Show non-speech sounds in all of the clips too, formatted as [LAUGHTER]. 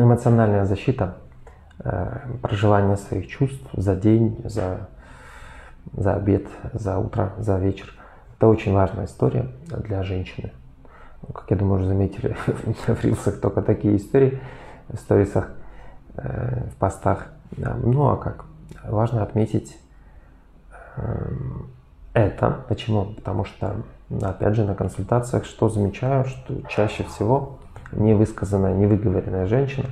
Эмоциональная защита, э, проживание своих чувств за день, за, за обед, за утро, за вечер. Это очень важная история для женщины. Ну, как я думаю, уже заметили [LAUGHS] в рилсах только такие истории, в сторисах, э, в постах. Ну а как? Важно отметить эм, это. Почему? Потому что, опять же, на консультациях что замечаю, что чаще всего невысказанная, невыговоренная женщина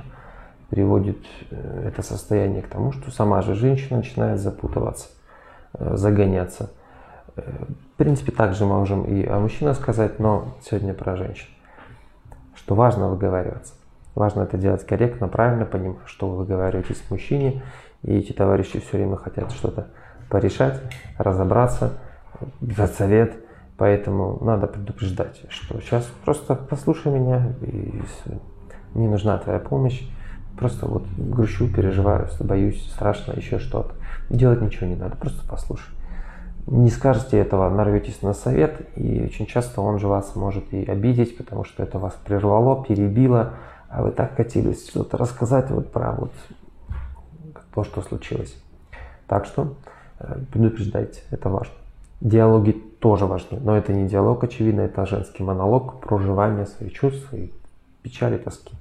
приводит э, это состояние к тому, что сама же женщина начинает запутываться, э, загоняться. Э, в принципе, также можем и о мужчинах сказать, но сегодня про женщин. Что важно выговариваться. Важно это делать корректно, правильно, понимая, что вы выговариваетесь мужчине, и эти товарищи все время хотят что-то порешать, разобраться, дать совет – Поэтому надо предупреждать, что сейчас просто послушай меня, и мне нужна твоя помощь. Просто вот грущу, переживаю, боюсь, страшно, еще что-то. Делать ничего не надо, просто послушай. Не скажете этого, нарветесь на совет, и очень часто он же вас может и обидеть, потому что это вас прервало, перебило, а вы так хотелось что-то рассказать вот про вот то, что случилось. Так что э, предупреждайте, это важно. Диалоги тоже важны, но это не диалог, очевидно, это женский монолог, проживание своих чувств, своей печали, тоски.